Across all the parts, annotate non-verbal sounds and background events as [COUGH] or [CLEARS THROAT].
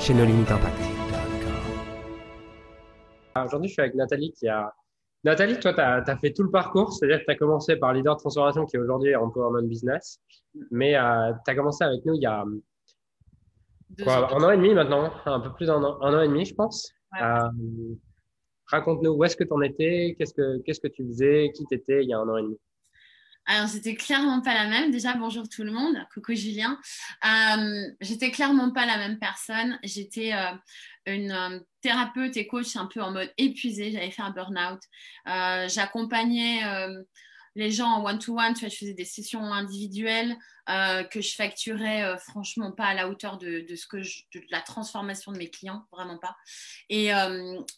chez No Limit Impact. Aujourd'hui, je suis avec Nathalie qui a. Nathalie, toi, tu as, fait tout le parcours, c'est-à-dire que tu as commencé par leader de transformation qui est aujourd'hui Empowerment Business, mais euh, tu as commencé avec nous il y a quoi, un an et demi maintenant, un peu plus d'un an, un an et demi, je pense. Euh, raconte-nous où est-ce que tu en étais, qu'est-ce que, qu'est-ce que tu faisais, qui t'étais il y a un an et demi? Alors, c'était clairement pas la même. Déjà, bonjour tout le monde. Coucou Julien. Euh, j'étais clairement pas la même personne. J'étais euh, une euh, thérapeute et coach un peu en mode épuisé. J'avais fait un burn-out. J'accompagnais les gens en one-to-one. je faisais des sessions individuelles que je facturais franchement pas à la hauteur de, ce que de la transformation de mes clients, vraiment pas. Et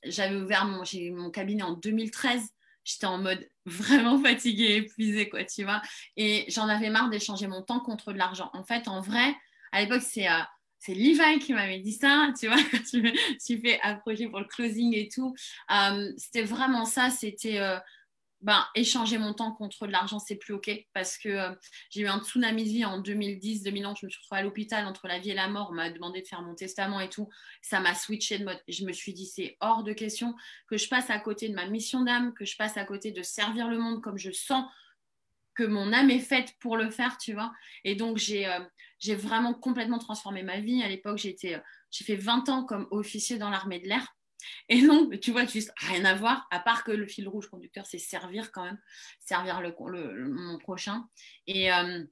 j'avais ouvert mon cabinet en 2013 j'étais en mode vraiment fatiguée, épuisée, quoi, tu vois. Et j'en avais marre d'échanger mon temps contre de l'argent. En fait, en vrai, à l'époque, c'est euh, c'est Levi qui m'avait dit ça, [LAUGHS] tu vois, quand tu me suis fait approcher pour le closing et tout. Euh, c'était vraiment ça, c'était euh, ben, échanger mon temps contre de l'argent, c'est plus OK parce que euh, j'ai eu un tsunami de vie en 2010-2011. Je me suis retrouvée à l'hôpital entre la vie et la mort. On m'a demandé de faire mon testament et tout. Ça m'a switché de mode. Je me suis dit, c'est hors de question que je passe à côté de ma mission d'âme, que je passe à côté de servir le monde comme je sens que mon âme est faite pour le faire, tu vois. Et donc, j'ai euh, vraiment complètement transformé ma vie. À l'époque, euh, j'ai fait 20 ans comme officier dans l'armée de l'air. Et donc, tu vois, juste rien à voir, à part que le fil rouge conducteur, c'est servir quand même, servir le, mon prochain. Et, euh,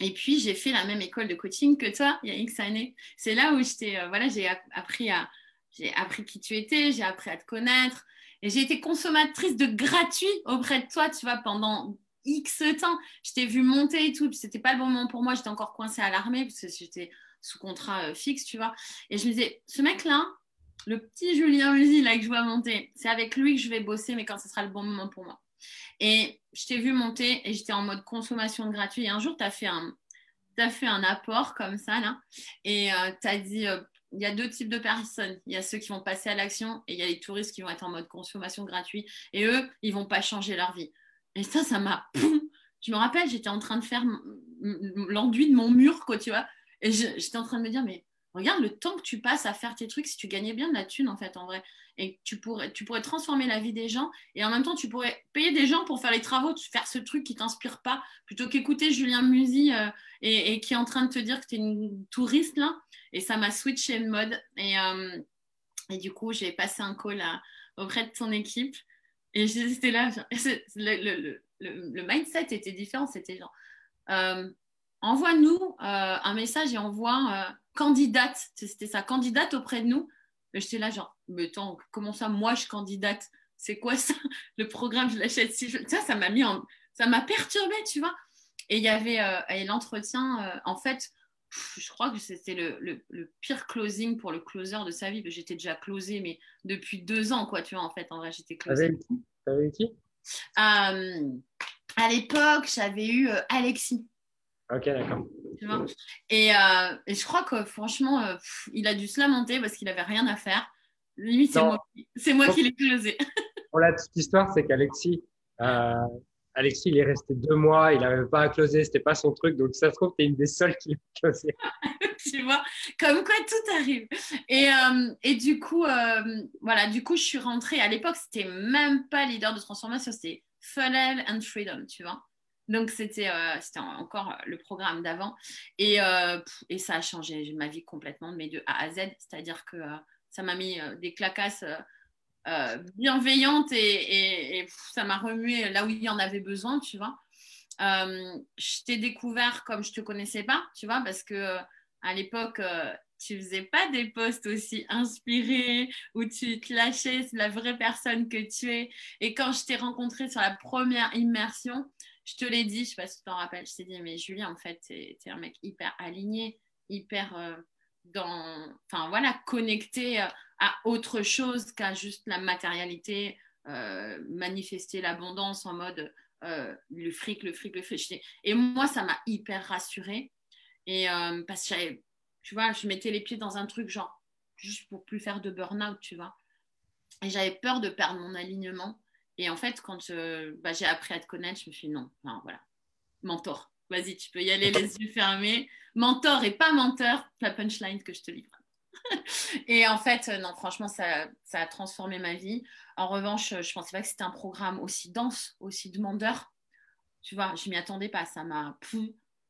et puis, j'ai fait la même école de coaching que toi, il y a X années. C'est là où j'étais, euh, voilà, j'ai appris, à, j'ai appris qui tu étais, j'ai appris à te connaître. Et j'ai été consommatrice de gratuit auprès de toi, tu vois, pendant X temps. Je t'ai vu monter et tout. C'était pas le bon moment pour moi. J'étais encore coincée à l'armée parce que j'étais sous contrat euh, fixe, tu vois. Et je me disais, ce mec-là, le petit Julien Musi là que je vois monter, c'est avec lui que je vais bosser, mais quand ce sera le bon moment pour moi. Et je t'ai vu monter et j'étais en mode consommation de gratuit. Et un jour, tu as fait un, fait un apport comme ça, là, et euh, tu as dit, euh, il y a deux types de personnes. Il y a ceux qui vont passer à l'action et il y a les touristes qui vont être en mode consommation gratuite. Et eux, ils vont pas changer leur vie. Et ça, ça m'a... Je me rappelle, j'étais en train de faire l'enduit de mon mur, quoi, tu vois. Et j'étais en train de me dire, mais regarde le temps que tu passes à faire tes trucs si tu gagnais bien de la thune en fait en vrai. Et tu pourrais tu pourrais transformer la vie des gens et en même temps tu pourrais payer des gens pour faire les travaux faire ce truc qui t'inspire pas plutôt qu'écouter Julien Musy euh, et, qui est en train de te dire que tu es une touriste là. Et ça m'a switché de mode. Et, euh, et du coup j'ai passé un call auprès de ton équipe. Et j'étais là [LAUGHS] le, le, mindset était différent. C'était genre euh, envoie-nous un message et envoie candidate, c'était sa candidate auprès de nous. J'étais là, genre, mais attends, comment ça, moi, je candidate? C'est quoi ça? [LAUGHS] Le programme, je l'achète si je... Ça, ça m'a mis en... Ça m'a perturbé, tu vois. Et il y avait euh, l'entretien, euh, en fait, je crois que c'était le, pire closing pour le closer de sa vie. J'étais déjà closé, mais depuis deux ans, quoi, tu vois, en fait, en vrai, j'étais closé. T'avais qui? Euh, À l'époque, j'avais eu Alexis. Ok, d'accord. Et, euh, et, je crois que franchement, euh, il a dû se lamenter parce qu'il n'avait rien à faire. Lui, c'est moi, moi, qui l'ai closé. [LAUGHS] Pour la petite histoire, c'est qu'Alexis, euh, Alexis, il est resté deux mois, il n'avait pas à closer, c'était pas son truc. Donc, ça se trouve, tu es une des seules qui l'a closé. [LAUGHS] tu vois, comme quoi tout arrive. Et, euh, et du coup, voilà, du coup, je suis rentrée. À l'époque, c'était même pas leader de transformation, c'était Funnel and Freedom, tu vois? Donc, c'était euh, encore le programme d'avant. Et, euh, et, ça a changé ma vie complètement, mais de A à Z. C'est-à-dire que euh, ça m'a mis des clacasses bienveillantes et, et ça m'a remué là où il y en avait besoin, tu vois. je t'ai découvert comme je te connaissais pas, tu vois, parce que à l'époque, tu faisais pas des posts aussi inspirés où tu te lâchais, c'est la vraie personne que tu es. Et quand je t'ai rencontré sur la première immersion, je te l'ai dit, je sais pas si tu t'en rappelles, je t'ai dit, mais Julien, en fait, tu es, un mec hyper aligné, hyper. Euh, dans, enfin voilà, connecter à autre chose qu'à juste la matérialité, manifester l'abondance en mode le fric, le fric, le fric. Et moi, ça m'a hyper rassurée. Et parce que tu vois, je mettais les pieds dans un truc genre juste pour plus faire de burn-out, tu vois. Et j'avais peur de perdre mon alignement. Et en fait, quand bah, j'ai appris à te connaître, je me suis dit non, non, voilà, mentor. Vas-y, tu peux y aller les yeux fermés. Mentor et pas menteur, la punchline que je te livre. [LAUGHS] et en fait, euh, non, franchement, ça, ça, a transformé ma vie. En revanche, je ne pensais pas que c'était un programme aussi dense, aussi demandeur. Tu vois, je m'y attendais pas. Ça m'a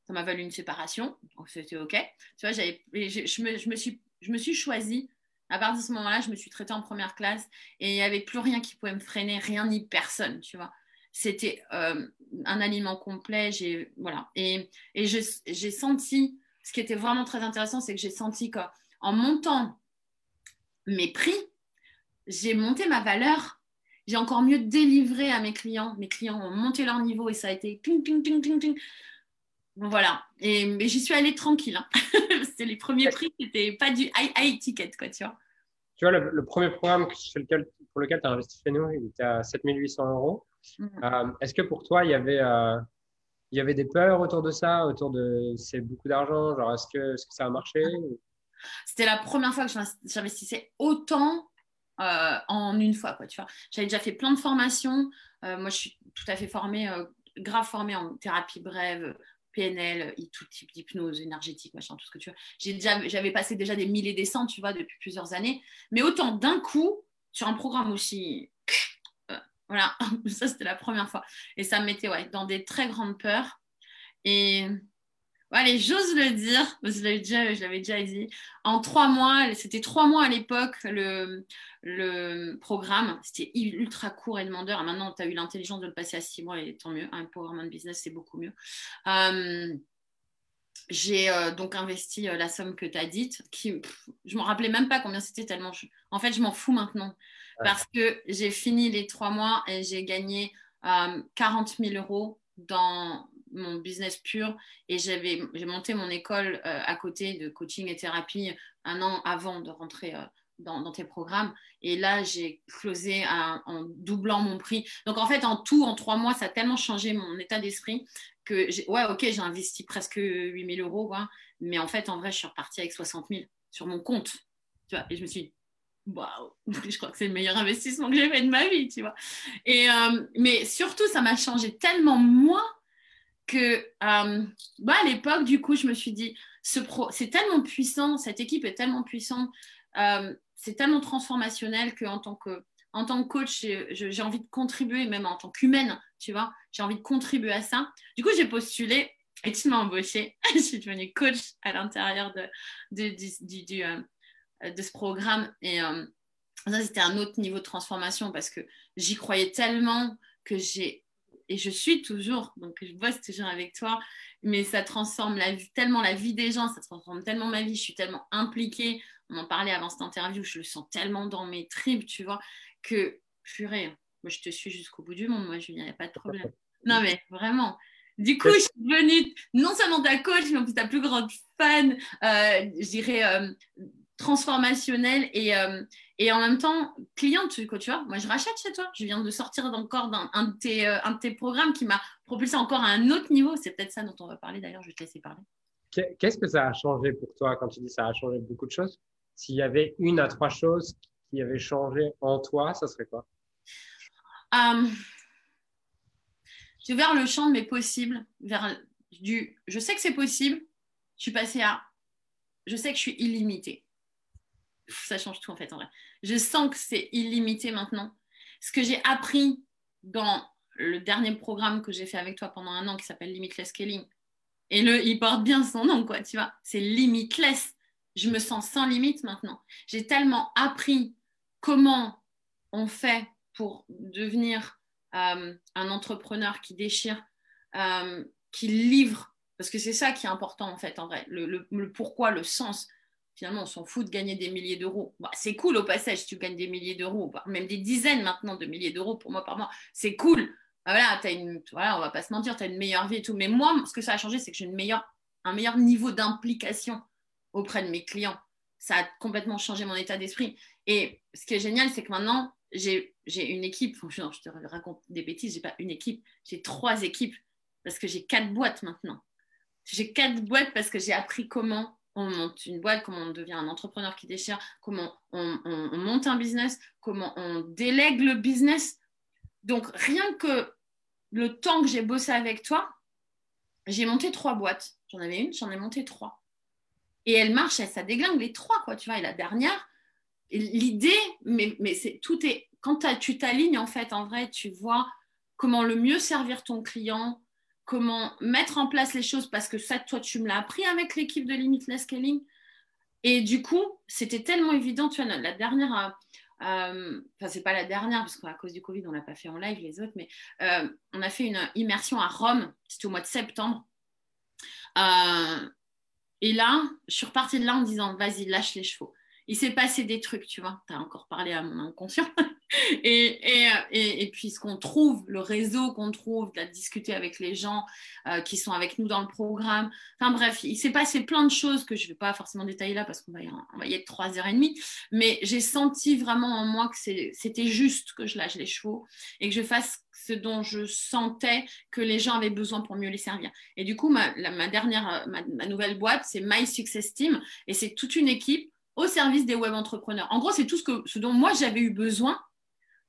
ça m'a valu une séparation. C'était OK. Tu vois, je, me, je, me suis, je me suis choisie à partir de ce moment-là, je me suis traitée en première classe et il n'y avait plus rien qui pouvait me freiner, rien ni personne, tu vois. C'était euh, un aliment complet, j'ai, voilà. Et, et j'ai senti, ce qui était vraiment très intéressant, c'est que j'ai senti qu'en montant mes prix, j'ai monté ma valeur, j'ai encore mieux délivré à mes clients. Mes clients ont monté leur niveau et ça a été ping, ping, ping, ping, ping. Voilà. Et, j'y suis allée tranquille. Hein. [LAUGHS] c'était les premiers prix, c'était pas du high, ticket, quoi, tu vois. Tu vois, le, premier programme pour lequel tu as investi chez nous, il était à 7800 euros. Mm. Euh, est-ce que pour toi, il y avait, euh, il y avait des peurs autour de ça, autour de c'est beaucoup d'argent Genre, est-ce que, est que ça a marché? C'était la première fois que j'investissais autant euh, en une fois, quoi, tu vois. J'avais déjà fait plein de formations. moi, je suis tout à fait formée, grave formée en thérapie brève, PNL, tout type d'hypnose énergétique, machin, tout ce que tu veux. J'avais passé déjà des milliers des cents, tu vois, depuis plusieurs années. Mais autant d'un coup, sur un programme aussi, euh, voilà, [LAUGHS] ça c'était la première fois. Et ça me mettait ouais, dans des très grandes peurs. Et Allez, j'ose le dire, je l'avais déjà, déjà dit. En trois mois, c'était trois mois à l'époque, le, le programme. C'était ultra court et demandeur. maintenant, tu as eu l'intelligence de le passer à six mois et tant mieux. Un programme de business, c'est beaucoup mieux. Euh, j'ai euh, donc investi euh, la somme que tu as dite. Qui, je ne me rappelais même pas combien c'était tellement. en fait, je m'en fous maintenant. Parce que j'ai fini les trois mois et j'ai gagné 40 000 euros dans mon business pur et j'avais j'ai monté mon école euh, à côté de coaching et thérapie un an avant de rentrer euh, dans, tes programmes. Et là j'ai closé en doublant mon prix. Donc en fait en tout en trois mois ça a tellement changé mon état d'esprit que ouais ok j'ai investi presque 8000 euros mais en fait en vrai je suis repartie avec 60 000 sur mon compte. Tu vois et je me suis dit waouh, [LAUGHS] je crois que c'est le meilleur investissement que j'ai fait de ma vie, tu vois. Et, euh, mais surtout, ça m'a changé tellement moi que bah, à l'époque, du coup, je me suis dit, ce pro, c'est tellement puissant, cette équipe est tellement puissante, euh, c'est tellement transformationnel qu'en tant que en tant que coach, j'ai envie de contribuer, même en tant qu'humaine, tu vois, j'ai envie de contribuer à ça. Du coup, j'ai postulé et tu m'as embauché. [LAUGHS] je suis devenue coach à l'intérieur de, de, du, euh, de, ce programme. Et ça, c'était un autre niveau de transformation parce que j'y croyais tellement que j'ai et je suis toujours, donc je bosse toujours avec toi, mais ça transforme la vie, tellement la vie des gens, ça transforme tellement ma vie, je suis tellement impliquée, on en parlait avant cette interview, je le sens tellement dans mes tripes, tu vois, que purée, moi je te suis jusqu'au bout du monde, moi Julien, il n'y a pas de problème. [LAUGHS] Non mais vraiment, du coup, je suis devenue non seulement ta coach, mais en plus ta plus grande fan, euh, je dirais, euh, transformationnelle et, euh, et en même temps cliente. Quoi, tu vois, moi, je rachète chez toi. Je viens de sortir encore d'un un de, tes, euh, un de tes programmes qui m'a propulsé encore à un autre niveau. C'est peut-être ça dont on va parler d'ailleurs. Je vais te laisser parler. Qu'est-ce que ça a changé pour toi quand tu dis ça a changé beaucoup de choses? S'il y avait une à trois choses qui avaient changé en toi, ça serait quoi? Euh, J'ai ouvert le champ de mes possibles vers du je sais que c'est possible. Je suis passée à je sais que je suis illimitée ça change tout en fait en vrai. Je sens que c'est illimité maintenant. Ce que j'ai appris dans le dernier programme que j'ai fait avec toi pendant un an qui s'appelle Limitless Scaling, et le, il porte bien son nom, quoi, tu vois, c'est limitless. Je me sens sans limite maintenant. J'ai tellement appris comment on fait pour devenir euh, un entrepreneur qui déchire, euh, qui livre, parce que c'est ça qui est important en fait, en vrai, le pourquoi, le sens finalement, on s'en fout de gagner des milliers d'euros. Bah, c'est cool au passage si tu gagnes des milliers d'euros, même des dizaines maintenant de milliers d'euros pour moi par mois. C'est cool. Bah, voilà, as une, voilà, on va pas se mentir, tu as une meilleure vie et tout. Mais moi, ce que ça a changé, c'est que j'ai un meilleur niveau d'implication auprès de mes clients. ça a complètement changé mon état d'esprit. Et ce qui est génial, c'est que maintenant, j'ai une équipe. je te raconte des bêtises, j'ai pas une équipe, j'ai trois équipes parce que j'ai quatre boîtes maintenant. J'ai quatre boîtes parce que j'ai appris comment on monte une boîte, comment on devient un entrepreneur qui déchire, comment on, monte un business, comment on délègue le business. Donc, rien que le temps que j'ai bossé avec toi, j'ai monté trois boîtes. J'en avais une, j'en ai monté trois. Et elle marche, ça déglingue les trois, quoi, tu vois. Et la dernière, l'idée, mais, mais c'est tout est quand tu t'alignes en fait, en vrai, tu vois comment le mieux servir ton client, comment mettre en place les choses parce que ça, toi, tu me l'as appris avec l'équipe de Limitless Scaling. Et du coup, c'était tellement évident. Tu vois, la dernière, euh, euh, enfin, c'est pas la dernière parce qu'à cause du Covid, on l'a pas fait en live les autres, mais euh, on a fait une immersion à Rome. C'était au mois de septembre. et là, je suis repartie de là en disant, vas-y, lâche les chevaux il s'est passé des trucs, tu vois. Tu as encore parlé à mon inconscient. [LAUGHS] [LAUGHS] et, et, puis ce qu'on trouve, le réseau qu'on trouve, de discuter avec les gens euh, qui sont avec nous dans le programme. Enfin bref, il s'est passé plein de choses que je ne vais pas forcément détailler là parce qu'on va, y, être trois heures et demie. Mais j'ai senti vraiment en moi que c'était juste que je lâche les chevaux et que je fasse ce dont je sentais que les gens avaient besoin pour mieux les servir. Et du coup, ma, dernière, ma, ma nouvelle boîte, c'est My Success Team et c'est toute une équipe au service des web entrepreneurs. En gros, c'est tout ce dont moi j'avais eu besoin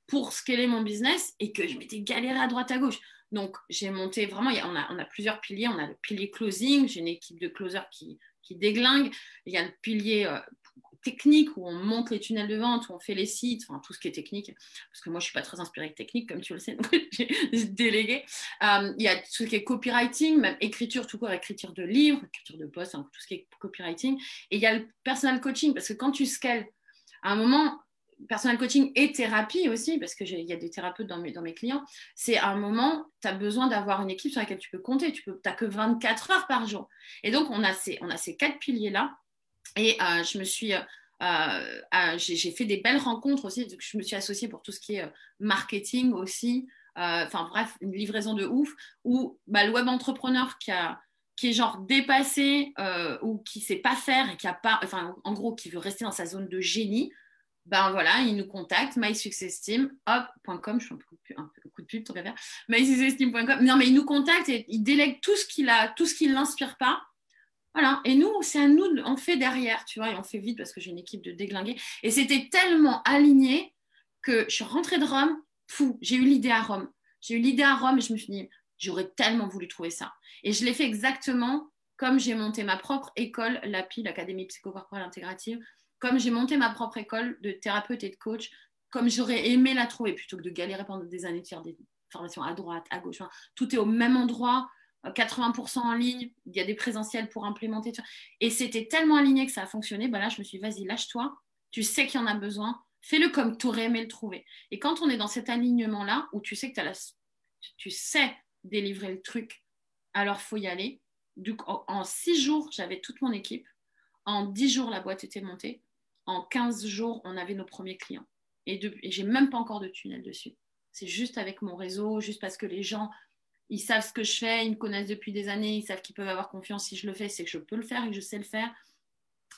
pour scaler mon business et que je m'étais galéré à droite à gauche. Donc, j'ai monté vraiment, on, a, plusieurs piliers. On a le pilier closing, j'ai une équipe de closers qui, déglingue. Il y a le pilier euh, technique où on monte les tunnels de vente, où on fait les sites, enfin tout ce qui est technique, parce que moi je suis pas très inspirée technique, comme tu le sais, [LAUGHS] donc j'ai délégué. Euh, il y a tout ce qui est copywriting, même écriture, tout court, écriture de livres, écriture de posts, tout ce qui est copywriting. Et il y a le personal coaching, parce que quand tu scales, à un moment, personal coaching et thérapie aussi, parce qu'il y a des thérapeutes dans mes, clients, c'est à un moment, tu as besoin d'avoir une équipe sur laquelle tu peux compter. Tu n'as que 24 heures par jour. Et donc, on a ces, on a ces quatre piliers-là et euh, je me suis, euh, euh, j'ai fait des belles rencontres aussi. Je me suis associée pour tout ce qui est marketing aussi. Enfin bref, une livraison de ouf. Où bah, le web entrepreneur qui a qui est genre dépassé ou qui sait pas faire et qui a pas, enfin en gros qui veut rester dans sa zone de génie, ben voilà, il nous contacte, mysuccessteam, je fais un peu, un coup de pub, tant qu'à mysuccessteam.com. Non, mais il nous contacte et il délègue tout ce qu'il a, tout ce qui l'inspire pas voilà. Et nous, c'est à nous, on fait derrière, tu vois, et on fait vite parce que j'ai une équipe de déglingués. Et c'était tellement aligné que je suis rentrée de Rome, fou, j'ai eu l'idée à Rome. J'ai eu l'idée à Rome et je me suis dit, j'aurais tellement voulu trouver ça. Et je l'ai fait exactement comme j'ai monté ma propre école, l'API, l'Académie psychocorporelle intégrative, comme j'ai monté ma propre école de thérapeute et de coach, comme j'aurais aimé la trouver plutôt que de galérer pendant des années de faire des formations à droite, à gauche. tout est au même endroit. 80% en ligne, il y a des présentiels pour implémenter. Et c'était tellement aligné que ça a fonctionné. Ben là, je me suis dit, vas-y, lâche-toi. Tu sais qu'il y en a besoin. Fais-le comme tu aurais aimé le trouver. Et quand on est dans cet alignement-là, où tu sais que tu sais délivrer le truc, alors faut y aller. Du en six jours, j'avais toute mon équipe. En dix jours, la boîte était montée. En 15 jours, on avait nos premiers clients. Et, et j'ai même pas encore de tunnel dessus. C'est juste avec mon réseau, juste parce que les gens ils savent ce que je fais, ils me connaissent depuis des années, ils savent qu'ils peuvent avoir confiance si je le fais, c'est que je peux le faire et que je sais le faire.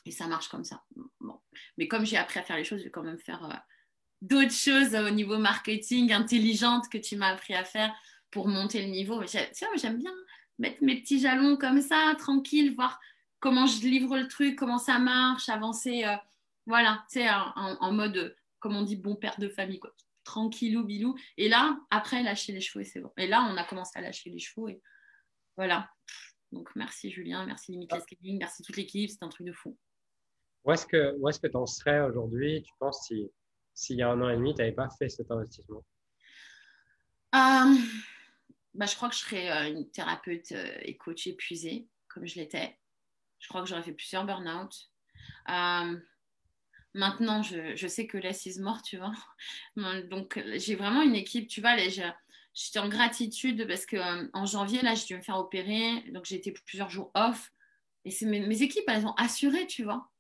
Et ça marche comme ça. Bon. Mais comme j'ai appris à faire les choses, je vais quand même faire euh, d'autres choses au niveau marketing intelligente que tu m'as appris à faire pour monter le niveau. J'aime bien mettre mes petits jalons comme ça, tranquille, voir comment je livre le truc, comment ça marche, avancer. Euh, voilà, sais, en, en, mode, comme on dit, bon père de famille. Quoi tranquillou, bilou. Et là, après, lâcher les chevaux et c'est bon. Et là, on a commencé à lâcher les chevaux et voilà. Donc, merci Julien, merci Limitless Scaling, merci toute l'équipe, c'est un truc de fou. Où est-ce que tu en serais aujourd'hui, tu penses, si s'il y a un an et demi, tu n'avais pas fait cet investissement? Euh, bah, Je crois que je serais euh, une thérapeute euh, et coach épuisée, comme je l'étais. Je crois que j'aurais fait plusieurs burn-out. Maintenant, je, sais que l'assise mort, tu vois. [LAUGHS] Donc, j'ai vraiment une équipe, tu vois. J'étais en gratitude parce qu'en euh, janvier, là, j'ai dû me faire opérer. Donc, j'ai été plusieurs jours off. Et mes, équipes, elles ont assuré, tu vois.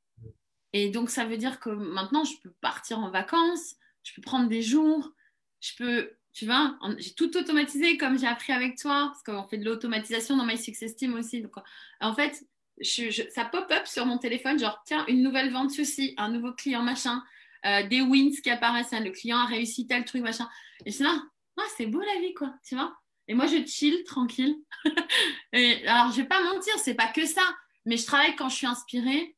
Et donc, ça veut dire que maintenant, je peux partir en vacances, je peux prendre des jours, je peux, tu vois, j'ai tout automatisé comme j'ai appris avec toi, parce qu'on fait de l'automatisation dans My Success Team aussi. Donc, en fait, ça pop-up sur mon téléphone, genre, tiens, une nouvelle vente, ceci, un nouveau client, machin, euh, des wins qui apparaissent, hein, le client a réussi tel truc, machin. Et je là, ah, c'est beau la vie, quoi, tu vois. Et moi, je chill, tranquille. [LAUGHS] alors, je vais pas mentir, c'est pas que ça, mais je travaille quand je suis inspirée.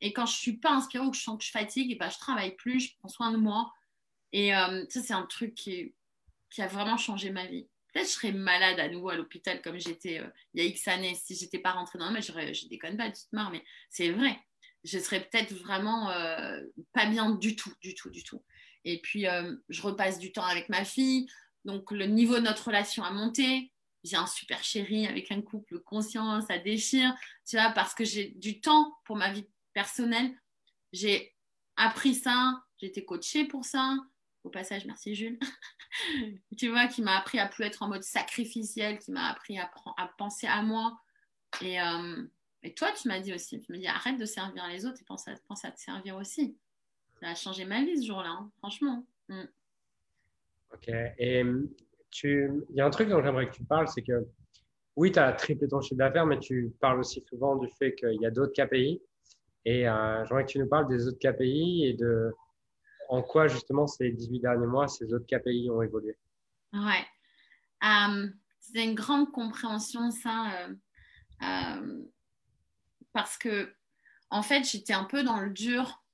Et quand je suis pas inspirée ou que je sens que je fatigue, et ben, je travaille plus, je prends soin de moi. Et euh, ça, c'est un truc qui a vraiment changé ma vie. Je serais malade à nouveau à l'hôpital comme j'étais euh, il y a X années si j'étais pas rentrée dans le mais je déconne pas, tu te marre, mais c'est vrai. Je serais peut-être vraiment euh, pas bien du tout, du tout, du tout. Et puis, euh, je repasse du temps avec ma fille. Donc, le niveau de notre relation a monté. J'ai un super chéri avec un couple conscient, ça déchire. Tu vois, parce que j'ai du temps pour ma vie personnelle. J'ai appris ça, j'ai été coachée pour ça. Au passage, merci Jules. [LAUGHS] tu vois, qui m'a appris à plus être en mode sacrificiel, qui m'a appris à, penser à moi. Et, euh, et toi, tu m'as dit aussi, tu m'as dit arrête de servir les autres et pense à, te servir aussi. Ça a changé ma vie ce jour-là, hein, franchement. Mm. Ok. Et tu... il y a un truc dont j'aimerais que tu parles, c'est que oui, tu as triplé ton chiffre d'affaires, mais tu parles aussi souvent du fait qu'il y a d'autres KPI. Et euh, j'aimerais que tu nous parles des autres KPI et de en quoi justement ces 18 derniers mois, ces autres KPI ont évolué Ouais. Euh, c'est une grande compréhension, ça, euh, euh, parce que, en fait, j'étais un peu dans le dur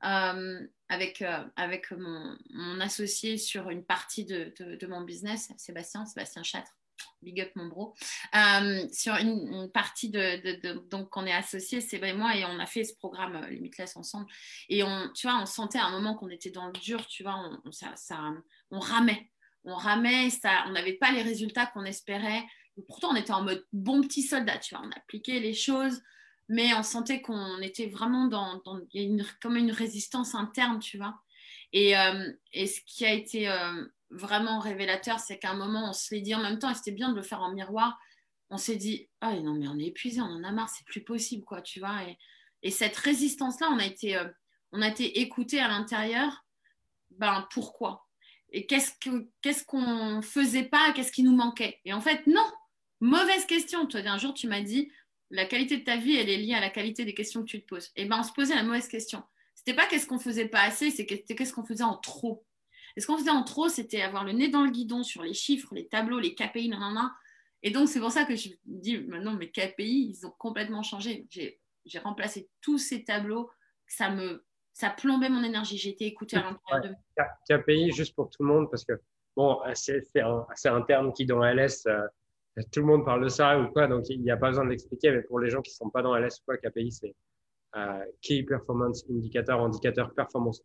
avec, avec mon, associé sur une partie de, de, de mon business, Sébastien, Sébastien Châtre big up mon bro, euh, sur une, partie de, donc on est associés, c'est vrai moi, et on a fait ce programme euh, Limitless ensemble. Et on, tu vois, on sentait à un moment qu'on était dans le dur, tu vois, on, ça, on ramait, on ramait, ça, on n'avait pas les résultats qu'on espérait. Pourtant, on était en mode bon petit soldat, tu vois, on appliquait les choses, mais on sentait qu'on était vraiment dans, y a une, comme une résistance interne, tu vois. Et, euh, et ce qui a été vraiment révélateur, c'est qu'à un moment, on se l'est dit en même temps, et c'était bien de le faire en miroir, on s'est dit, ah non, mais on est épuisé, on en a marre, c'est plus possible, quoi, tu vois. Et, et cette résistance-là, on a été, euh, été écouté à l'intérieur, ben pourquoi? Et qu'est-ce qu'on qu'est-ce qu'on faisait pas, qu'est-ce qui nous manquait? Et en fait, non, mauvaise question. Toi, un jour, tu m'as dit, la qualité de ta vie, elle est liée à la qualité des questions que tu te poses. Et ben, on se posait la mauvaise question. C'était pas qu'est-ce qu'on faisait pas assez, c'était qu'est-ce qu'on faisait en trop. Et ce qu'on faisait en trop, c'était avoir le nez dans le guidon sur les chiffres, les tableaux, les KPI, nan, Et donc, c'est pour ça que je dis maintenant, mes KPI, ils ont complètement changé. J'ai remplacé tous ces tableaux. Ça me ça plombait mon énergie. Été écoutée à l'intérieur de KPI, juste pour tout le monde, parce que bon, c'est un, un, terme qui, dans LS, euh, tout le monde parle de ça ou quoi, donc il n'y a pas besoin de l'expliquer. Mais pour les gens qui ne sont pas dans LS ou quoi, KPI, c'est euh, Key Performance Indicator, indicateur, performance,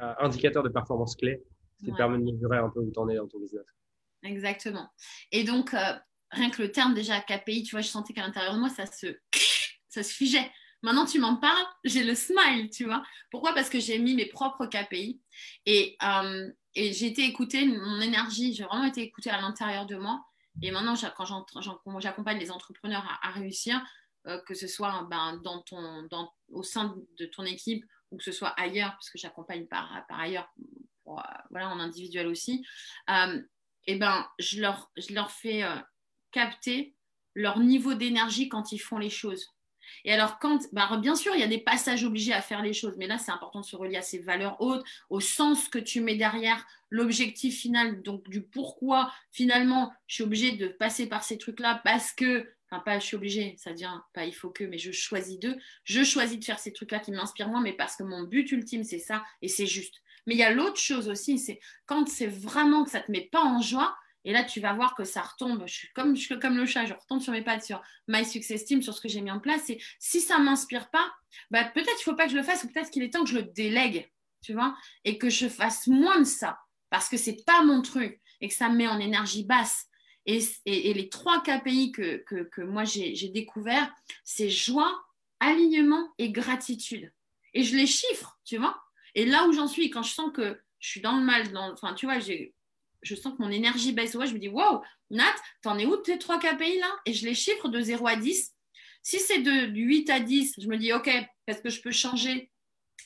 euh, indicateur de performance clé qui permet de mesurer un peu où tu en es dans ton business. Exactement. Et donc, euh, rien que le terme déjà KPI, tu vois, je sentais qu'à l'intérieur de moi, ça se, [CLEARS THROAT] ça se figeait. Maintenant, tu m'en parles, j'ai le smile, tu vois. Pourquoi? Parce que j'ai mis mes propres KPI et, euh, et j'ai été écoutée, mon énergie, j'ai vraiment été écoutée à l'intérieur de moi. Et maintenant, quand j'accompagne les entrepreneurs à, réussir, euh, que ce soit ben, dans ton, dans, au sein de ton équipe ou que ce soit ailleurs, parce que j'accompagne par, par ailleurs euh, voilà, en individuel aussi, euh, et ben, je, leur, fais euh, capter leur niveau d'énergie quand ils font les choses. Et alors, quand, bah, bien sûr, il y a des passages obligés à faire les choses, mais là, c'est important de se relier à ces valeurs hautes, au sens que tu mets derrière l'objectif final, donc du pourquoi finalement je suis obligée de passer par ces trucs-là parce que, enfin, pas je suis obligée, ça devient pas il faut que, mais je choisis d'eux. Je choisis de faire ces trucs-là qui m'inspirent moi, mais parce que mon but ultime, c'est ça et c'est juste. Mais il y a l'autre chose aussi, c'est quand c'est vraiment que ça ne te met pas en joie, et là, tu vas voir que ça retombe. Je suis comme, le chat, je retombe sur mes pattes, sur My Success Team, sur ce que j'ai mis en place. Et si ça ne m'inspire pas, bah, peut-être il ne faut pas que je le fasse, ou peut-être qu'il est temps que je le délègue, tu vois, et que je fasse moins de ça, parce que ce n'est pas mon truc, et que ça me met en énergie basse. Et, et, les trois KPI que, que, que moi j'ai découvert, c'est joie, alignement et gratitude. Et je les chiffre, tu vois. Et là où j'en suis, quand je sens que je suis dans le mal, dans, enfin, tu vois, je sens que mon énergie baisse. Je me dis, wow, Nat, t'en es où tes trois KPI là? Et je les chiffre de 0 à 10. Si c'est de 8 à 10, je me dis, OK, est-ce que je peux changer?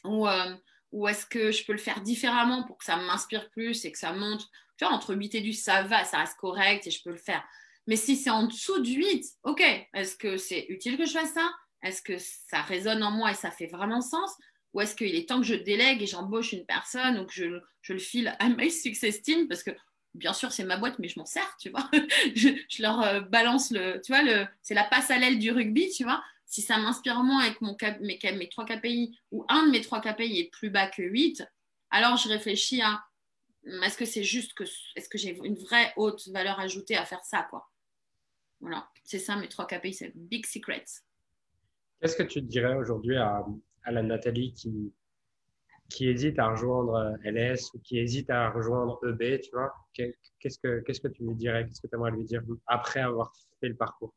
Ou, euh, ou est-ce que je peux le faire différemment pour que ça m'inspire plus et que ça monte? Tu vois, entre 8 et 10, ça va, ça reste correct et je peux le faire. Mais si c'est en dessous de 8, OK, est-ce que c'est utile que je fasse ça? Est-ce que ça résonne en moi et ça fait vraiment sens? Ou est-ce qu'il est temps que je délègue et j'embauche une personne ou que je, le file à my success team Parce que bien sûr, c'est ma boîte, mais je m'en sers, tu vois. [LAUGHS] je, leur euh, balance le, tu vois, le, c'est la passe à l'aile du rugby, tu vois. Si ça m'inspire moins avec mon, mes, mes 3 KPI ou un de mes 3 KPI est plus bas que 8, alors je réfléchis à est-ce que c'est juste que est-ce que j'ai une vraie haute valeur ajoutée à faire ça quoi? Voilà c'est ça mes 3 KPI c'est big secrets qu'est-ce que tu dirais aujourd'hui à, à, la Nathalie qui qui hésite à rejoindre LS ou qui hésite à rejoindre EB tu vois qu'est-ce que qu'est-ce que tu lui dirais? Qu'est-ce que tu aimerais lui dire après avoir fait le parcours?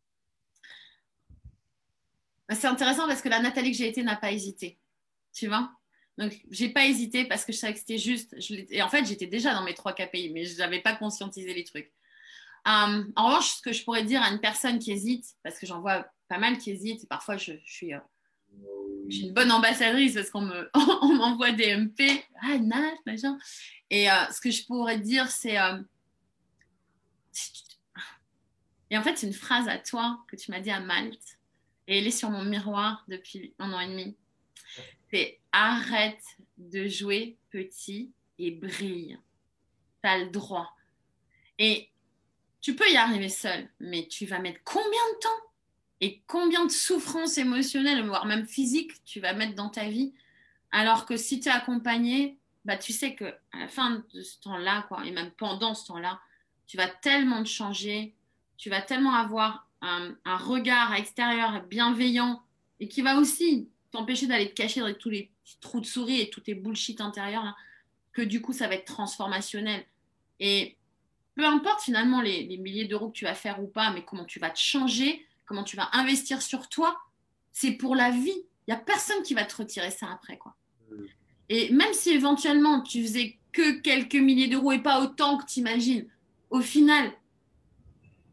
Bah, c'est intéressant parce que la Nathalie que j'ai été n'a pas hésité tu vois donc, j'ai pas hésité parce que je savais que c'était juste. et en fait, j'étais déjà dans mes trois KPI, mais je n'avais pas conscientisé les trucs. Euh, en revanche, ce que je pourrais dire à une personne qui hésite, parce que j'en vois pas mal qui hésitent, parfois je, suis, euh, une bonne ambassadrice parce qu'on [LAUGHS] m'envoie des MP, ah, Nat, machin. Et euh, ce que je pourrais dire, c'est. et en fait, c'est une phrase à toi que tu m'as dit à Malte, et elle est sur mon miroir depuis un an et demi c'est arrête de jouer petit et brille. Tu as le droit. Et tu peux y arriver seul, mais tu vas mettre combien de temps? Et combien de souffrances émotionnelles, voire même physiques, tu vas mettre dans ta vie Alors que si tu es accompagné, bah, tu sais qu'à la fin de ce temps-là, et même pendant ce temps-là, tu vas tellement te changer, tu vas tellement avoir un, un regard extérieur bienveillant et qui va aussi t'empêcher d'aller te cacher dans tous les trous de souris et tous tes bullshit intérieurs, que du coup, ça va être transformationnel. Et peu importe finalement les, milliers d'euros que tu vas faire ou pas, mais comment tu vas te changer, comment tu vas investir sur toi, c'est pour la vie. Il n'y a personne qui va te retirer ça après. quoi. Mm. Et même si éventuellement tu faisais que quelques milliers d'euros et pas autant que tu imagines, au final,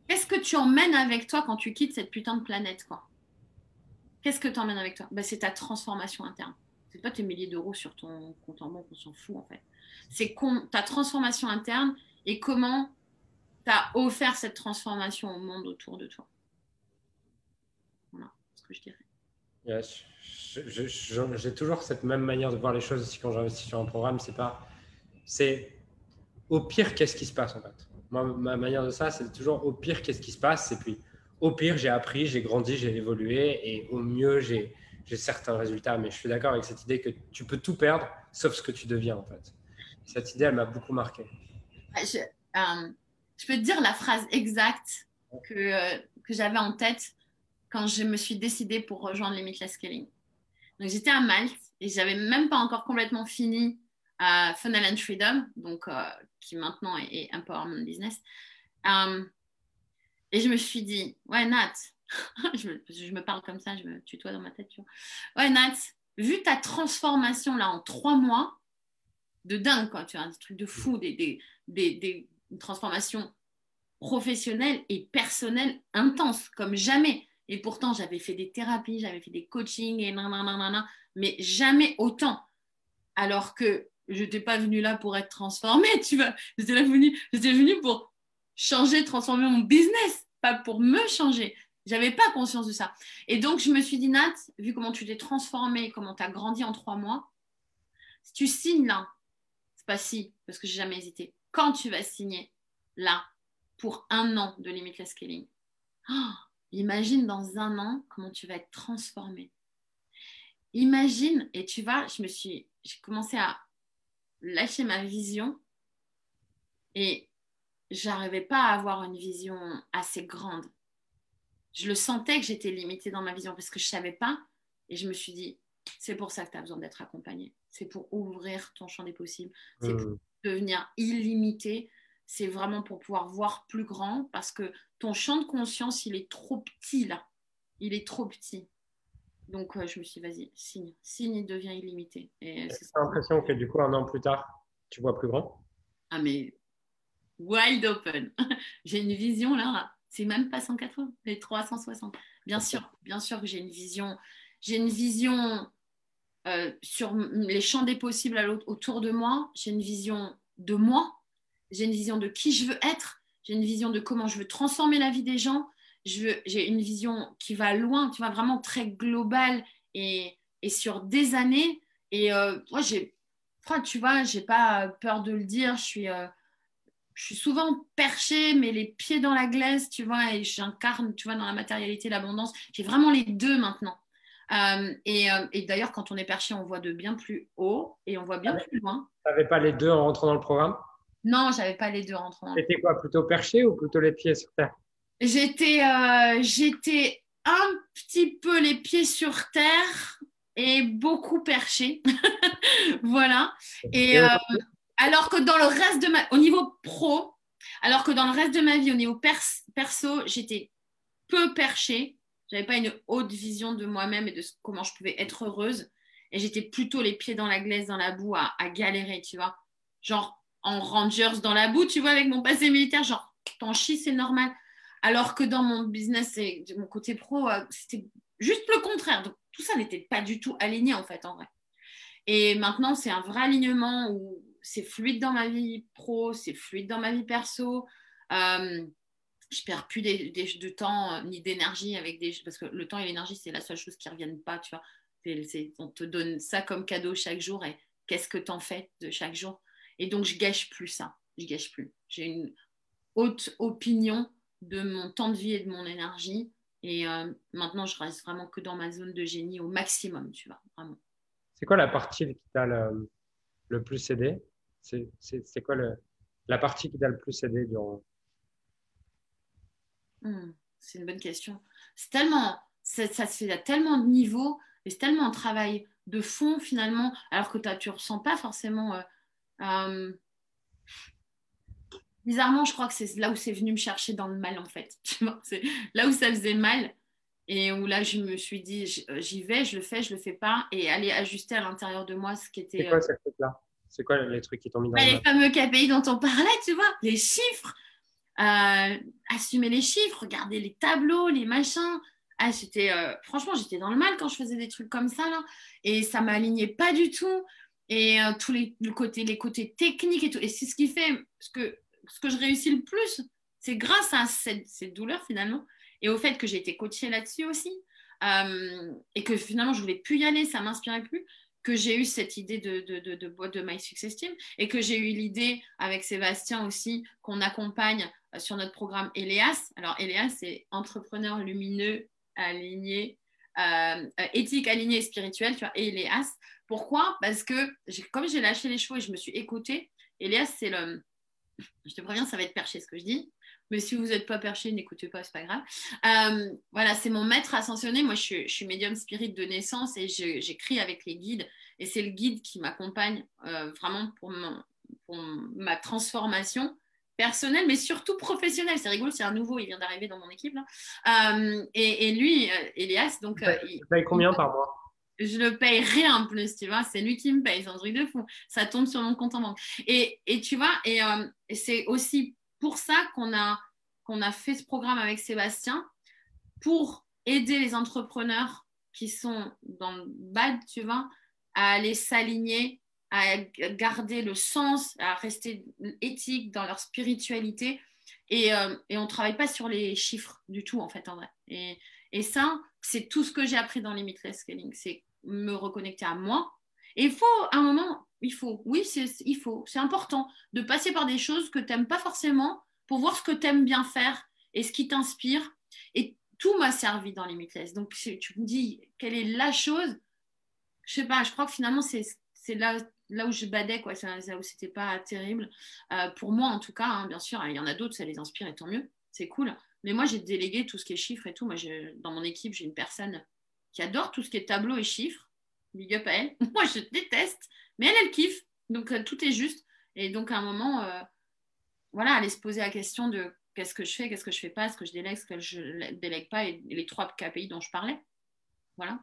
qu'est-ce que tu emmènes avec toi quand tu quittes cette putain de planète quoi? Qu'est-ce que tu emmènes avec toi? Bah, C'est ta transformation interne. C'est pas tes milliers d'euros sur ton compte en banque, on s'en fout en fait. C'est ta transformation interne et comment tu as offert cette transformation au monde autour de toi. Que je dirais. J'ai toujours cette même manière de voir les choses aussi quand j'investis sur un programme. C'est pas, c'est au pire qu'est-ce qui se passe en fait? Moi, ma manière de ça, c'est toujours au pire qu'est-ce qui se passe et puis au pire, j'ai appris, j'ai grandi, j'ai évolué et au mieux, j'ai certains résultats. Mais je suis d'accord avec cette idée que tu peux tout perdre sauf ce que tu deviens en fait. Cette idée, elle m'a beaucoup marqué. Je, euh, je, peux te dire la phrase exacte que, euh, que j'avais en tête quand je me suis décidée pour rejoindre Limitless Scaling. Donc j'étais à Malte et j'avais même pas encore complètement fini euh, Funnel and Freedom, donc, euh, qui maintenant est, est Empowerment Business. Et je me suis dit, ouais, [LAUGHS] Nat, je, me, parle comme ça, je me tutoie dans ma tête. Ouais, Nat, vu ta transformation là en trois mois, de dingue, quoi, tu vois, des trucs de fou, des, des, des, des transformations professionnelles et personnelles intenses, comme jamais. Et pourtant, j'avais fait des thérapies, j'avais fait des coachings et nanana, mais jamais autant. Alors que je n'étais pas venue là pour être transformée, [LAUGHS] tu vois. J'étais là venue, j'étais venue pour changer, transformer mon business, pas pour me changer. J'avais pas conscience de ça. Et donc, je me suis dit, Nat, vu comment tu t'es transformée, comment tu as grandi en trois mois, si tu signes là, c'est pas si, parce que j'ai jamais hésité, quand tu vas signer là, pour un an de Limitless Scaling, oh, imagine dans un an comment tu vas être transformée. Imagine, et tu vois, je me suis, j'ai commencé à lâcher ma vision et j'arrivais pas à avoir une vision assez grande. Je le sentais que j'étais limitée dans ma vision parce que je savais pas. Et je me suis dit, c'est pour ça que tu as besoin d'être accompagnée. C'est pour ouvrir ton champ des possibles. C'est pour mmh. devenir illimité. C'est vraiment pour pouvoir voir plus grand parce que ton champ de conscience, il est trop petit là. Il est trop petit. Donc, euh, je me suis dit, vas-y, signe. Signe, il devient illimité. Et c'est l'impression que du coup, un an plus tard, tu vois plus grand? Ah, mais wild open. [LAUGHS] j'ai une vision là, c'est même pas 180, c'est 360. Bien sûr, bien sûr que j'ai une vision. J'ai une vision euh, sur les champs des possibles autour de moi. J'ai une vision de moi. J'ai une vision de qui je veux être. J'ai une vision de comment je veux transformer la vie des gens. j'ai une vision qui va loin, tu vois, vraiment très globale et, et sur des années. Et euh, moi, j'ai, tu vois, j'ai pas peur de le dire. Je suis, euh, je suis souvent perchée, mais les pieds dans la glace, tu vois, et j'incarne, tu vois, dans la matérialité, l'abondance. J'ai vraiment les deux maintenant. Euh, et, et d'ailleurs, quand on est perché, on voit de bien plus haut et on voit bien plus loin. Tu n'avais pas les deux en rentrant dans le programme? Non, j'avais pas les deux en rentrant. C'était quoi, plutôt perché ou plutôt les pieds sur terre? J'étais, j'étais un petit peu les pieds sur terre et beaucoup perché. [LAUGHS] voilà. Et euh, alors que dans le reste de ma, au niveau pro, alors que dans le reste de ma vie, au niveau perso, j'étais peu perché. J'avais pas une haute vision de moi-même et de comment je pouvais être heureuse. Et j'étais plutôt les pieds dans la glace, dans la boue, à, à, galérer, tu vois. Genre en Rangers dans la boue, tu vois, avec mon passé militaire, genre t'en chies, c'est normal. Alors que dans mon business et mon côté pro, euh, c'était juste le contraire. Donc tout ça n'était pas du tout aligné en fait, en vrai. Et maintenant, c'est un vrai alignement où c'est fluide dans ma vie pro, c'est fluide dans ma vie perso. Euh, je perds plus de temps euh, ni d'énergie avec des parce que le temps et l'énergie c'est la seule chose qui reviennent pas tu vois on te donne ça comme cadeau chaque jour et qu'est-ce que tu en fais de chaque jour? Et donc je gâche plus ça je gâche plus j'ai une haute opinion de mon temps de vie et de mon énergie et euh, maintenant, je reste vraiment que dans ma zone de génie au maximum, tu vois, vraiment. C'est quoi la partie qui t'a le, plus aidé? C'est quoi le, la partie qui t'a le plus aidé durant? Hmm, C'est une bonne question. C'est tellement, ça, se fait à tellement de niveaux, et c'est tellement un travail de fond finalement, alors que tu ne ressens pas forcément. Euh, euh, bizarrement, je crois que c'est là où c'est venu me chercher dans le mal, en fait. [LAUGHS] c'est là où ça faisait mal et où là, je me suis dit, euh, j'y vais, je le fais, je le fais pas, et aller ajuster à l'intérieur de moi ce qui était. C'est quoi ces trucs-là C'est quoi les trucs qui t'ont mis dans bah, le Les fameux KPI dont on parlait, tu vois, les chiffres, euh, assumer les chiffres, regarder les tableaux, les machins. Ah, j'étais, euh, franchement, j'étais dans le mal quand je faisais des trucs comme ça, là, et ça m'alignait pas du tout. Et tous les, le côté, les côtés techniques et tout. Et c'est ce qui fait, ce que ce que je réussis le plus, c'est grâce à cette, cette, douleur finalement et au fait que j'ai été coachée là-dessus aussi euh, et que finalement je voulais plus y aller, ça m'inspirait plus que j'ai eu cette idée de, de, de, de, de My Success Team et que j'ai eu l'idée avec Sébastien aussi qu'on accompagne euh, sur notre programme Elias. Alors Elias, c'est entrepreneur lumineux, aligné, euh, éthique, aligné et spirituel, tu vois, et Elias. Pourquoi? Parce que comme j'ai lâché les chevaux et je me suis écoutée, Elias, c'est le, je te préviens, ça va être perché ce que je dis. Mais si vous n'êtes pas perché, n'écoutez pas, c'est pas grave. Euh, voilà, c'est mon maître ascensionné. Moi, je suis, médium spirit de naissance et j'écris avec les guides. Et c'est le guide qui m'accompagne euh, vraiment pour, ma transformation personnelle, mais surtout professionnelle. C'est rigolo, c'est un nouveau, il vient d'arriver dans mon équipe. Euh, et, lui, Elias, donc. il paye combien par mois? Je ne paye rien en plus, tu vois, c'est lui qui me paye, c'est un truc de fou. Ça tombe sur mon compte en banque. Et, tu vois, euh, et c'est aussi pour ça qu'on a, qu'on a fait ce programme avec Sébastien, pour aider les entrepreneurs qui sont dans le bad, tu vois, à aller s'aligner, à garder le sens, à rester éthique dans leur spiritualité. Et, euh, et on ne travaille pas sur les chiffres du tout, en fait, en vrai. Et, et ça, c'est tout ce que j'ai appris dans Limitless Scaling. C'est me reconnecter à moi. Et il faut, à un moment, il faut, oui, il faut, c'est important de passer par des choses que tu n'aimes pas forcément pour voir ce que tu aimes bien faire et ce qui t'inspire. Et tout m'a servi dans Limitless. Donc, tu me dis, quelle est la chose? Je sais pas, je crois que finalement, c'est là, là où je badais, quoi, là où c'était pas terrible. Euh, pour moi, en tout cas, hein, bien sûr, il y en a d'autres, ça les inspire et tant mieux, c'est cool. Mais moi, j'ai délégué tout ce qui est chiffres et tout. Moi, dans mon équipe, j'ai une personne qui adore tout ce qui est tableau et chiffres. Big up à elle. [LAUGHS] Moi, je déteste, mais elle, elle kiffe. Donc, euh, tout est juste. Et donc, à un moment, euh, voilà, aller se poser la question de qu'est-ce que je fais, qu'est-ce que je fais pas, est-ce que je délègue, est-ce que je délègue pas, et les trois KPI dont je parlais. Voilà.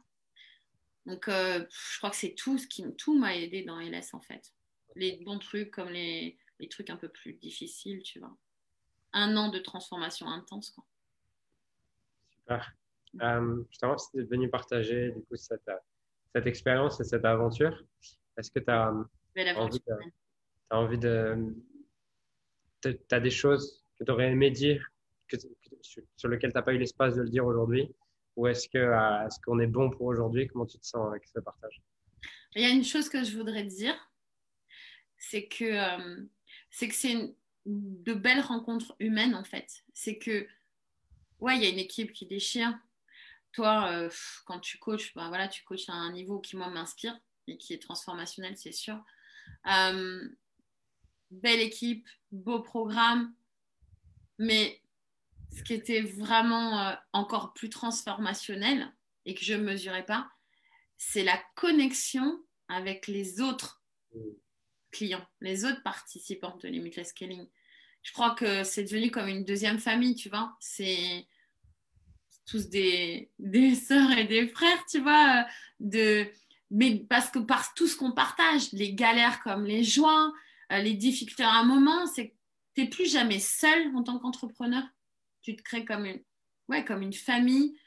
Donc, euh, je crois que c'est tout ce qui tout m'a aidé dans LS, en fait. Les bons trucs comme les, les trucs un peu plus difficiles, tu vois. Un an de transformation intense, quoi. Super. Euh, justement, si tu es venu partager du coup, cette, cette expérience et cette aventure, est-ce que tu as, envie de, as envie de. Tu as des choses que tu aurais aimé dire sur lequel tu n'as pas eu l'espace de le dire aujourd'hui? Ou est-ce que euh, est-ce qu'on est bon pour aujourd'hui? Comment tu te sens avec ce partage? Il y a une chose que je voudrais dire, c'est que euh, c'est de belles rencontres humaines en fait. C'est que ouais, il y a une équipe qui déchire. Toi, euh, quand tu coaches, ben voilà, tu coaches à un niveau qui moi m'inspire et qui est transformationnel, c'est sûr. belle équipe, beau programme, mais ce qui était vraiment euh, encore plus transformationnel et que je ne mesurais pas, c'est la connexion avec les autres clients, les autres participants de Limitless Scaling. Je crois que c'est devenu comme une deuxième famille, tu vois. C'est tous des, des [LAUGHS] sœurs et des frères, tu vois. Euh, de, mais parce que par tout ce qu'on partage, les galères comme les joies, euh, les difficultés à un moment, c'est que tu n'es plus jamais seul en tant qu'entrepreneur tu te crées comme une, ouais, comme une famille.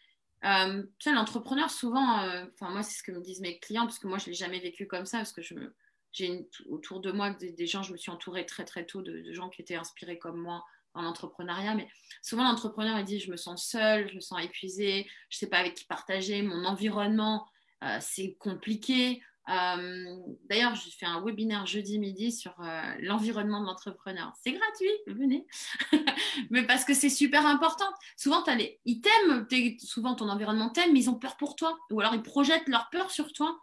Euh, tu sais, l'entrepreneur, souvent, euh, enfin, moi, c'est ce que me disent mes clients, parce que moi, je ne l'ai jamais vécu comme ça, parce que j'ai autour de moi des, gens, je me suis entourée très, très tôt de, gens qui étaient inspirés comme moi en entrepreneuriat. Mais souvent, l'entrepreneur, il dit Je me sens seul, je me sens épuisé, je ne sais pas avec qui partager, mon environnement, euh, c'est compliqué. Euh, d'ailleurs, j'ai fait un webinaire jeudi midi sur euh, l'environnement de l'entrepreneur. C'est gratuit, venez. [LAUGHS] mais parce que c'est super important. Souvent, ils t'aiment, souvent ton environnement t'aime, mais ils ont peur pour toi. Ou alors, ils projettent leur peur sur toi.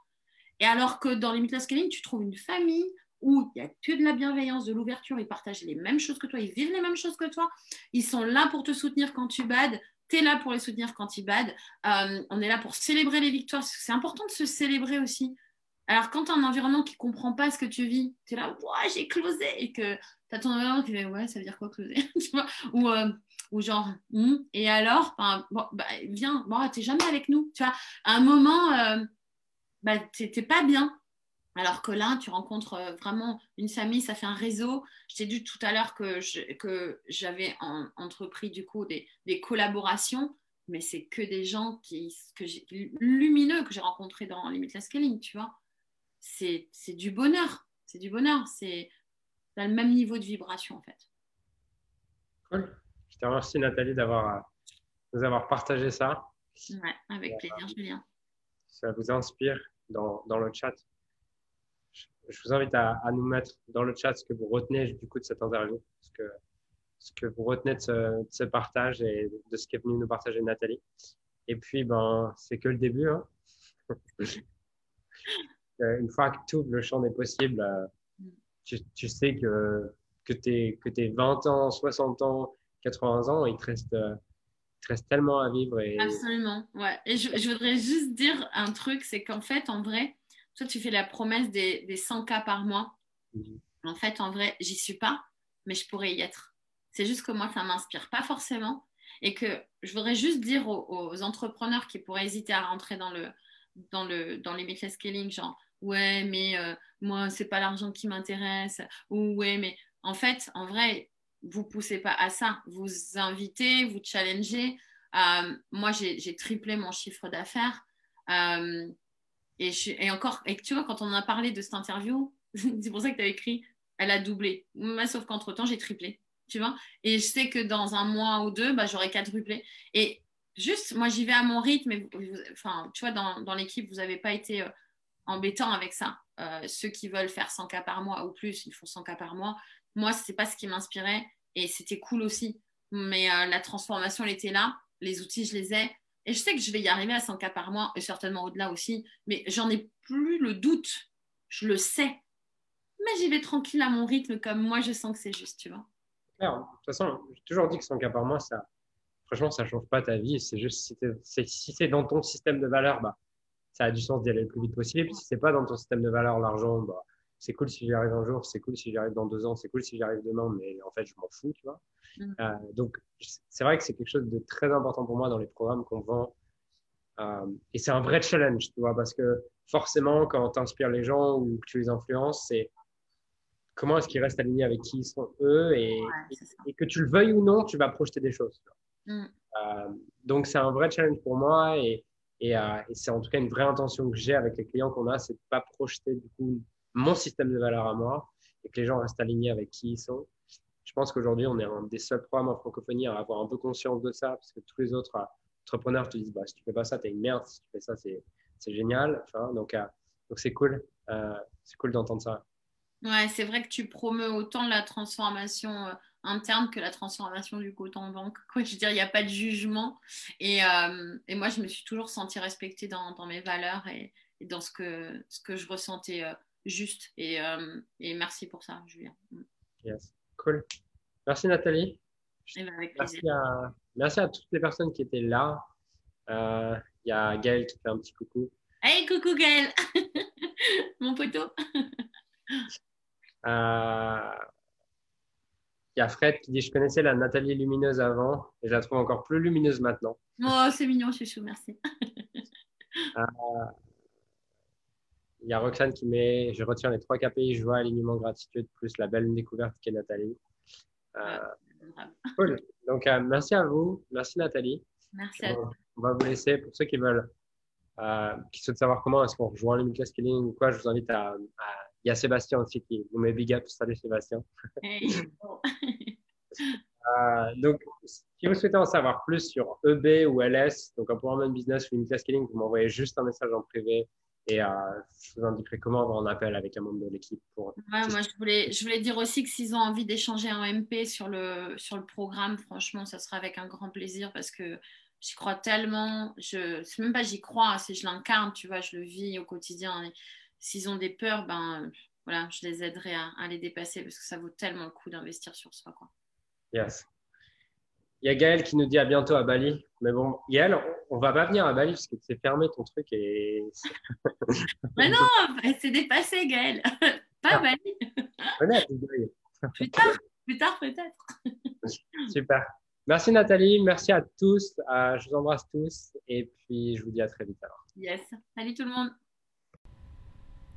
Et alors que dans Limitless Scaling, tu trouves une famille où il y a que de la bienveillance, de l'ouverture, ils partagent les mêmes choses que toi, ils vivent les mêmes choses que toi, ils sont là pour te soutenir quand tu bades, tu es là pour les soutenir quand ils badent, euh, on est là pour célébrer les victoires, c'est important de se célébrer aussi. Alors, quand tu as un environnement qui ne comprend pas ce que tu vis, tu es là, ouais, j'ai closé, et que tu as ton environnement qui fait, ouais, ça veut dire quoi closer? [LAUGHS] Ou, euh, ou, genre, hmm, et alors, bah, viens, bon, tu n'es jamais avec nous. Tu vois, à un moment, euh, bah, tu pas bien. Alors que là, tu rencontres euh, vraiment une famille, ça fait un réseau. Je t'ai dit tout à l'heure que, j'avais entrepris du coup des, des collaborations, mais c'est que des gens qui, que lumineux que j'ai rencontrés dans Limitless Scaling, tu vois? C'est du bonheur. C'est du bonheur. C'est le même niveau de vibration en fait. Cool. Je te remercie Nathalie d'avoir nous avoir partagé ça. Ouais, avec plaisir, Julien. Ça vous inspire dans, dans le chat. Je, vous invite à, à, nous mettre dans le chat ce que vous retenez du coup de cette interview, ce que, ce que vous retenez de ce, de ce partage et de ce qu'est venu nous partager Nathalie. Et puis, ben, c'est que le début. Hein. [LAUGHS] Euh, une fois que ouvres le champ des possibles, euh, tu, tu, sais que, que tu es, 20 ans, 60 ans, 80 ans, il te reste, euh, reste tellement à vivre. Et... Absolument, ouais. Et je, je, voudrais juste dire un truc, c'est qu'en fait, en vrai, toi, tu fais la promesse des, des 100 cas par mois. Mhm. En fait, en vrai, j'y suis pas, mais je pourrais y être. C'est juste que moi, ça m'inspire pas forcément. Et que je voudrais juste dire aux, aux entrepreneurs qui pourraient hésiter à rentrer dans le, dans, le, dans les scaling, genre, ouais, mais euh, moi, c'est pas l'argent qui m'intéresse, ou ouais, mais en fait, en vrai, vous poussez pas à ça. Vous invitez, vous challengez. Euh, moi, j'ai triplé mon chiffre d'affaires. Euh, et, et, encore, et tu vois, quand on a parlé de cette interview, [LAUGHS] c'est pour ça que tu as écrit, elle a doublé. sauf qu'entre-temps, j'ai triplé. Tu vois Et je sais que dans un mois ou deux, bah, j'aurai quadruplé. Et juste, moi, j'y vais à mon rythme. Et, enfin, tu vois, dans, dans l'équipe, vous n'avez pas été embêtant avec ça. Euh, ceux qui veulent faire 100 cas par mois ou plus, ils font 100 cas par mois. Moi, ce n'est pas ce qui m'inspirait et c'était cool aussi. Mais euh, la transformation, elle était là. Les outils, je les ai. Et je sais que je vais y arriver à 100 cas par mois et certainement au-delà aussi. Mais j'en ai plus le doute. Je le sais. Mais j'y vais tranquille à mon rythme comme moi, je sens que c'est juste, tu vois. de toute façon, j'ai toujours dit que 100 cas par mois, ça, franchement, ça ne change pas ta vie. C'est juste si, c'est dans ton système de valeur, bah, ça a du sens d'y aller le plus vite possible. Si c'est pas dans ton système de valeur, l'argent, bah, c'est cool si j'y arrive un jour, c'est cool si j'y arrive dans deux ans, c'est cool si j'y arrive demain, mais en fait, je m'en fous, tu vois. Mm. Euh, donc, c'est vrai que c'est quelque chose de très important pour moi dans les programmes qu'on vend. Euh, et c'est un vrai challenge, tu vois, parce que forcément, quand tu inspires les gens ou que tu les influences, c'est comment est-ce qu'ils restent alignés avec qui ils sont eux et, et, que tu le veuilles ou non, tu vas projeter des choses. Mm. Euh, donc, c'est un vrai challenge pour moi et, euh, et, c'est en tout cas une vraie intention que j'ai avec les clients qu'on a, c'est de pas projeter du coup mon système de valeur à moi et que les gens restent alignés avec qui ils sont. je pense qu'aujourd'hui, on est un des seuls programmes en francophonie à avoir un peu conscience de ça, parce que tous les autres entrepreneurs te disent bah, si tu fais pas ça, tu es une merde. Si tu fais ça, c'est génial. donc, donc c'est cool. cool d'entendre ça. Ouais, c'est vrai que tu promeus autant la transformation interne que la transformation du coton en banque. [LAUGHS] Quoi, je veux dire, il n'y a pas de jugement. Et, euh, et, moi, je me suis toujours sentie respectée dans, dans mes valeurs et, dans ce que, ce que je ressentais euh, juste. Et, euh, et, merci pour ça, Julien. Yes, cool. Merci Nathalie. Eh ben, avec merci, à, merci à toutes les personnes qui étaient là. Il y a Gaël qui fait un petit coucou. Hey, coucou Gaël, [LAUGHS] mon poteau. [LAUGHS] Il y a Fred qui dit Je connaissais la Nathalie lumineuse avant et je la trouve encore plus lumineuse maintenant. Oh, c'est mignon, chouchou, merci. [LAUGHS] Euh, il y a Roxane qui met Je retiens les trois KPI joie, alignement, gratitude, plus la belle découverte qu'est Nathalie. Euh, cool. Donc, euh, merci à vous. Merci Nathalie. Merci à vous. On va vous laisser. Pour ceux qui veulent, qui souhaitent savoir comment est-ce qu'on rejoint le Scaling ou quoi, je vous invite à il y a Sébastien aussi qui nous met big up. Salut Sébastien. [LAUGHS] euh, donc, si vous souhaitez en savoir plus sur EB ou LS, donc Empowerment Business ou Limited Scaling, vous m'envoyez juste un message en privé et euh, je vous indiquerai comment avoir un appel avec un membre de l'équipe. Pour... Ouais, moi, je voulais, je voulais dire aussi que s'ils ont envie d'échanger en MP sur le, sur le programme, franchement, ça sera avec un grand plaisir parce que j'y crois tellement. Je, c'est même pas j'y crois, c'est je l'incarne, tu vois, je le vis au quotidien s'ils ont des peurs, ben voilà, je les aiderai à, les dépasser parce que ça vaut tellement le coup d'investir sur soi. Quoi. Yes. Il y a Gaël qui nous dit à bientôt à Bali. Mais bon, Gaël, on, va pas venir à Bali parce que c'est fermé ton truc et. [LAUGHS] Mais non, c'est dépassé, Gaël. [LAUGHS] pas à Bali. [LAUGHS] plus tard, plus tard peut-être. Super. Merci Nathalie, merci à tous. Euh, je vous embrasse tous et puis je vous dis à très vite alors. Yes. Salut tout le monde.